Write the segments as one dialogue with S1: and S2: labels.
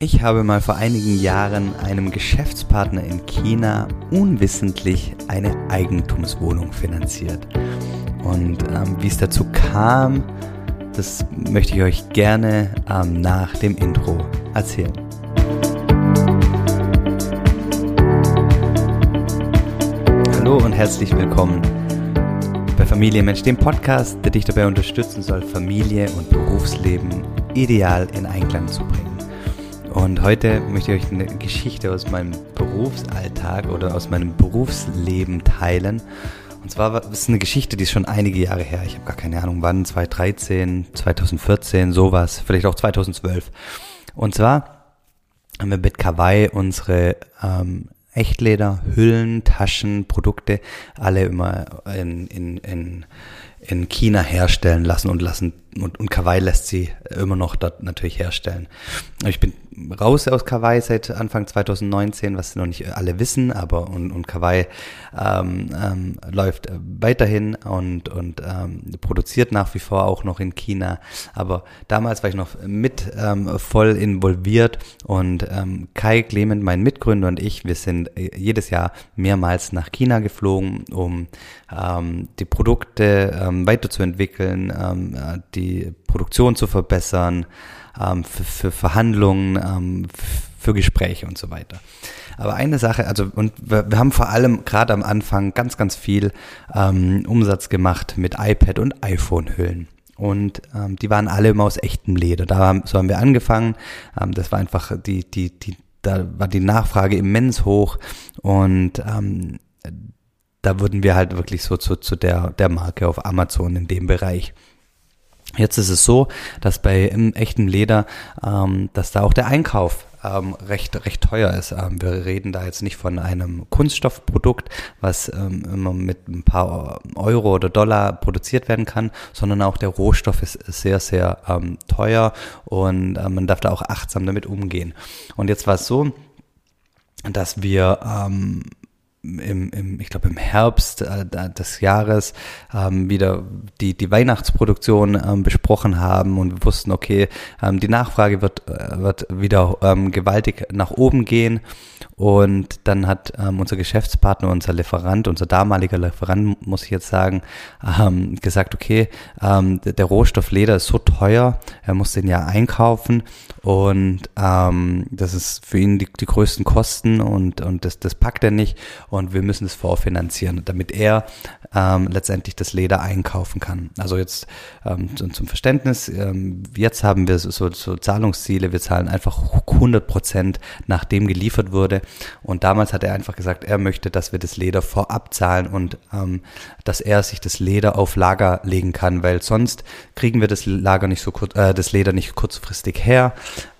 S1: Ich habe mal vor einigen Jahren einem Geschäftspartner in China unwissentlich eine Eigentumswohnung finanziert. Und ähm, wie es dazu kam, das möchte ich euch gerne ähm, nach dem Intro erzählen. Hallo und herzlich willkommen bei Familie Mensch, dem Podcast, der dich dabei unterstützen soll, Familie und Berufsleben ideal in Einklang zu bringen. Und heute möchte ich euch eine Geschichte aus meinem Berufsalltag oder aus meinem Berufsleben teilen. Und zwar ist es eine Geschichte, die ist schon einige Jahre her. Ich habe gar keine Ahnung wann, 2013, 2014, sowas, vielleicht auch 2012. Und zwar haben wir mit Kawaii unsere ähm, Echtleder, Hüllen, Taschen, Produkte alle immer in, in, in, in China herstellen lassen und lassen und, und Kawaii lässt sie immer noch dort natürlich herstellen. Ich bin raus aus Kawaii seit Anfang 2019, was noch nicht alle wissen, aber und, und Kawaii ähm, ähm, läuft weiterhin und, und ähm, produziert nach wie vor auch noch in China. Aber damals war ich noch mit ähm, voll involviert und ähm, Kai Clement, mein Mitgründer und ich, wir sind äh, jedes Jahr mehrmals nach China geflogen, um ähm, die Produkte ähm, weiterzuentwickeln, ähm, äh, die Produktion zu verbessern, ähm, für, für Verhandlungen, ähm, für Gespräche und so weiter. Aber eine Sache, also und wir, wir haben vor allem gerade am Anfang ganz, ganz viel ähm, Umsatz gemacht mit iPad und iPhone-Hüllen. Und ähm, die waren alle immer aus echtem Leder. Da haben, so haben wir angefangen. Ähm, das war einfach die, die, die, da war die Nachfrage immens hoch und ähm, da wurden wir halt wirklich so zu, zu der, der Marke auf Amazon in dem Bereich. Jetzt ist es so, dass bei im echten Leder, ähm, dass da auch der Einkauf ähm, recht recht teuer ist. Ähm, wir reden da jetzt nicht von einem Kunststoffprodukt, was ähm, immer mit ein paar Euro oder Dollar produziert werden kann, sondern auch der Rohstoff ist sehr sehr ähm, teuer und äh, man darf da auch achtsam damit umgehen. Und jetzt war es so, dass wir ähm, im, im ich glaube im Herbst äh, des Jahres ähm, wieder die die Weihnachtsproduktion ähm, besprochen haben und wir wussten okay ähm, die Nachfrage wird äh, wird wieder ähm, gewaltig nach oben gehen und dann hat ähm, unser Geschäftspartner unser Lieferant unser damaliger Lieferant muss ich jetzt sagen ähm, gesagt okay ähm, der Rohstoff Leder ist so teuer er muss den ja einkaufen. Und ähm, das ist für ihn die, die größten Kosten und und das das packt er nicht. Und wir müssen es vorfinanzieren, damit er ähm, letztendlich das Leder einkaufen kann. Also jetzt ähm, zum, zum Verständnis, ähm, jetzt haben wir so, so Zahlungsziele, wir zahlen einfach 100 Prozent, nachdem geliefert wurde und damals hat er einfach gesagt, er möchte, dass wir das Leder vorab zahlen und ähm, dass er sich das Leder auf Lager legen kann, weil sonst kriegen wir das Lager nicht so äh, das Leder nicht kurzfristig her.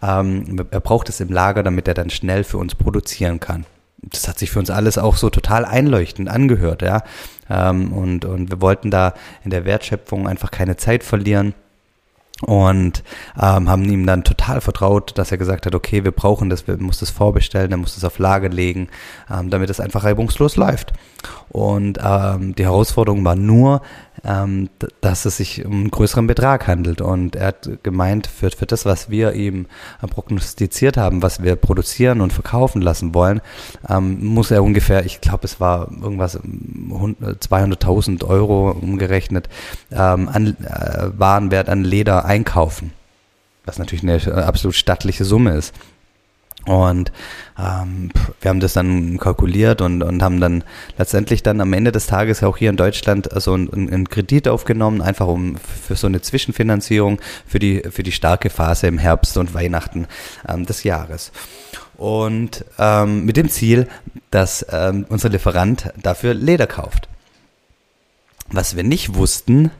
S1: Ähm, er braucht es im Lager, damit er dann schnell für uns produzieren kann das hat sich für uns alles auch so total einleuchtend angehört, ja. Ähm, und, und wir wollten da in der Wertschöpfung einfach keine Zeit verlieren und ähm, haben ihm dann total vertraut, dass er gesagt hat, okay, wir brauchen das, wir muss das vorbestellen, er muss das auf Lager legen, ähm, damit es einfach reibungslos läuft. Und ähm, die Herausforderung war nur, ähm, dass es sich um einen größeren Betrag handelt. Und er hat gemeint, für, für das, was wir ihm äh, prognostiziert haben, was wir produzieren und verkaufen lassen wollen, ähm, muss er ungefähr, ich glaube, es war irgendwas 200.000 Euro umgerechnet, ähm, an äh, Warenwert an Leder einkaufen. Was natürlich eine absolut stattliche Summe ist. Und ähm, wir haben das dann kalkuliert und, und haben dann letztendlich dann am Ende des Tages auch hier in Deutschland so einen, einen Kredit aufgenommen, einfach um für so eine Zwischenfinanzierung für die, für die starke Phase im Herbst und Weihnachten ähm, des Jahres. Und ähm, mit dem Ziel, dass ähm, unser Lieferant dafür Leder kauft. Was wir nicht wussten,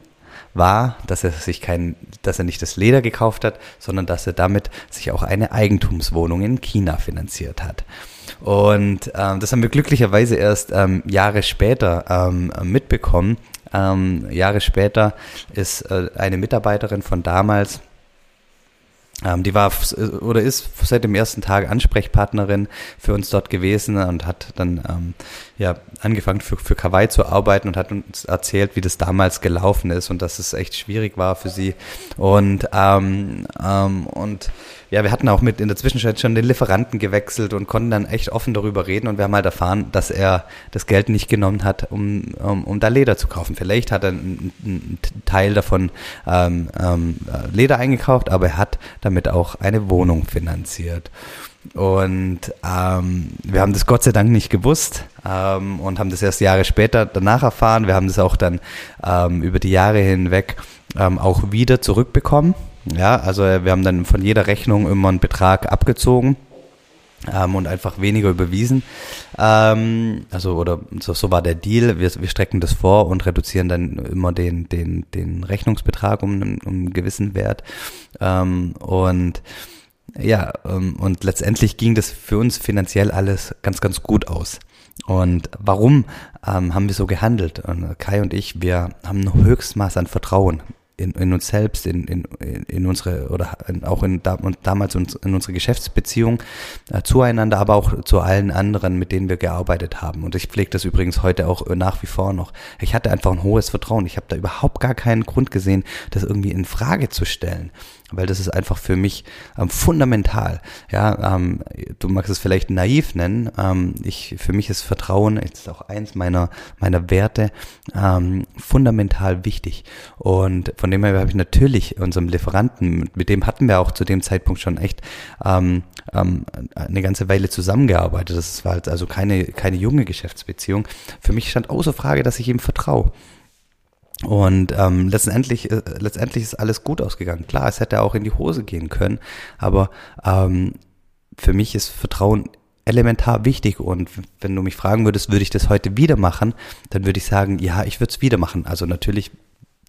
S1: war, dass er sich kein, dass er nicht das Leder gekauft hat, sondern dass er damit sich auch eine Eigentumswohnung in China finanziert hat. Und ähm, das haben wir glücklicherweise erst ähm, Jahre später ähm, mitbekommen. Ähm, Jahre später ist äh, eine Mitarbeiterin von damals die war oder ist seit dem ersten Tag Ansprechpartnerin für uns dort gewesen und hat dann ähm, ja angefangen für, für Kawaii zu arbeiten und hat uns erzählt, wie das damals gelaufen ist und dass es echt schwierig war für sie. Und ähm, ähm, und ja, wir hatten auch mit in der Zwischenzeit schon den Lieferanten gewechselt und konnten dann echt offen darüber reden und wir haben halt erfahren, dass er das Geld nicht genommen hat, um, um, um da Leder zu kaufen. Vielleicht hat er einen, einen Teil davon ähm, ähm, Leder eingekauft, aber er hat damit auch eine Wohnung finanziert. Und ähm, wir haben das Gott sei Dank nicht gewusst ähm, und haben das erst Jahre später danach erfahren. Wir haben das auch dann ähm, über die Jahre hinweg ähm, auch wieder zurückbekommen. Ja, also wir haben dann von jeder Rechnung immer einen Betrag abgezogen ähm, und einfach weniger überwiesen. Ähm, also oder so, so war der Deal. Wir, wir strecken das vor und reduzieren dann immer den den den Rechnungsbetrag um, um einen gewissen Wert ähm, und ja, ähm, und letztendlich ging das für uns finanziell alles ganz, ganz gut aus. Und warum ähm, haben wir so gehandelt? Und Kai und ich, wir haben ein Höchstmaß an Vertrauen in, in uns selbst, in, in, in unsere oder in, auch in damals in unsere Geschäftsbeziehung äh, zueinander, aber auch zu allen anderen, mit denen wir gearbeitet haben. Und ich pflege das übrigens heute auch nach wie vor noch. Ich hatte einfach ein hohes Vertrauen. Ich habe da überhaupt gar keinen Grund gesehen, das irgendwie in Frage zu stellen weil das ist einfach für mich ähm, fundamental. Ja, ähm, du magst es vielleicht naiv nennen. Ähm, ich, für mich ist Vertrauen ist auch eins meiner meiner Werte ähm, fundamental wichtig. Und von dem her habe ich natürlich unserem Lieferanten, mit dem hatten wir auch zu dem Zeitpunkt schon echt ähm, ähm, eine ganze Weile zusammengearbeitet. Das war also keine keine junge Geschäftsbeziehung. Für mich stand außer Frage, dass ich ihm vertraue. Und ähm, letztendlich, äh, letztendlich ist alles gut ausgegangen. Klar, es hätte auch in die Hose gehen können, aber ähm, für mich ist Vertrauen elementar wichtig und wenn du mich fragen würdest, würde ich das heute wieder machen, dann würde ich sagen, ja, ich würde es wieder machen. Also natürlich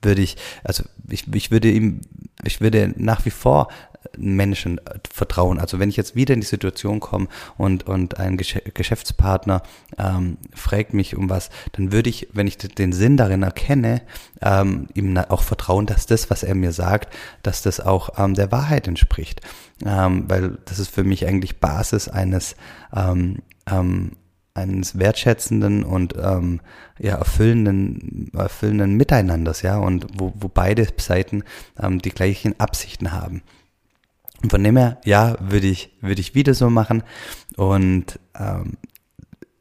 S1: würde ich, also ich, ich würde ihm, ich würde nach wie vor Menschen vertrauen. Also wenn ich jetzt wieder in die Situation komme und, und ein Geschäftspartner ähm, fragt mich um was, dann würde ich, wenn ich den Sinn darin erkenne, ähm, ihm auch vertrauen, dass das, was er mir sagt, dass das auch ähm, der Wahrheit entspricht. Ähm, weil das ist für mich eigentlich Basis eines ähm, ähm, eines wertschätzenden und ähm, ja erfüllenden erfüllenden Miteinanders ja und wo, wo beide Seiten ähm, die gleichen Absichten haben und von dem her, ja, würde ich, würde ich wieder so machen. Und ähm,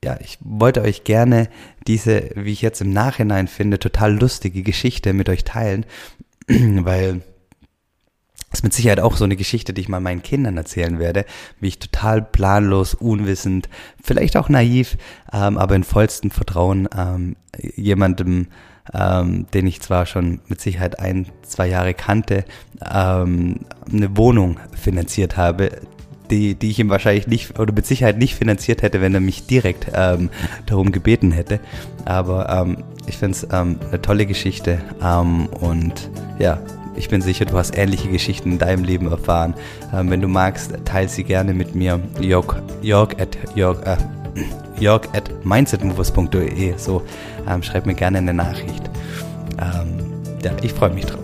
S1: ja, ich wollte euch gerne diese, wie ich jetzt im Nachhinein finde, total lustige Geschichte mit euch teilen, weil ist mit Sicherheit auch so eine Geschichte, die ich mal meinen Kindern erzählen werde, wie ich total planlos, unwissend, vielleicht auch naiv, ähm, aber in vollstem Vertrauen ähm, jemandem ähm, den ich zwar schon mit Sicherheit ein, zwei Jahre kannte, ähm, eine Wohnung finanziert habe, die, die ich ihm wahrscheinlich nicht oder mit Sicherheit nicht finanziert hätte, wenn er mich direkt ähm, darum gebeten hätte. Aber ähm, ich finde es ähm, eine tolle Geschichte ähm, und ja, ich bin sicher, du hast ähnliche Geschichten in deinem Leben erfahren. Ähm, wenn du magst, teile sie gerne mit mir. Jörg, Jörg at Jörg, äh, jörg at mindsetmovers.de. So, ähm, schreib mir gerne eine Nachricht. Ähm, ja, ich freue mich drauf.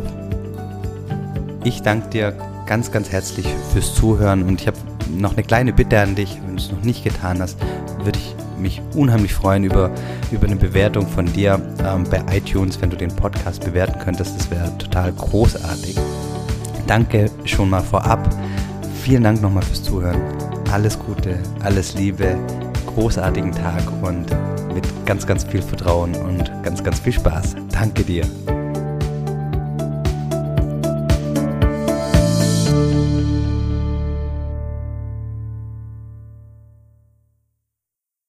S1: Ich danke dir ganz, ganz herzlich fürs Zuhören und ich habe noch eine kleine Bitte an dich, wenn du es noch nicht getan hast, würde ich mich unheimlich freuen über, über eine Bewertung von dir ähm, bei iTunes, wenn du den Podcast bewerten könntest. Das wäre total großartig. Danke schon mal vorab. Vielen Dank nochmal fürs Zuhören. Alles Gute, alles Liebe großartigen Tag und mit ganz, ganz viel Vertrauen und ganz, ganz viel Spaß. Danke dir.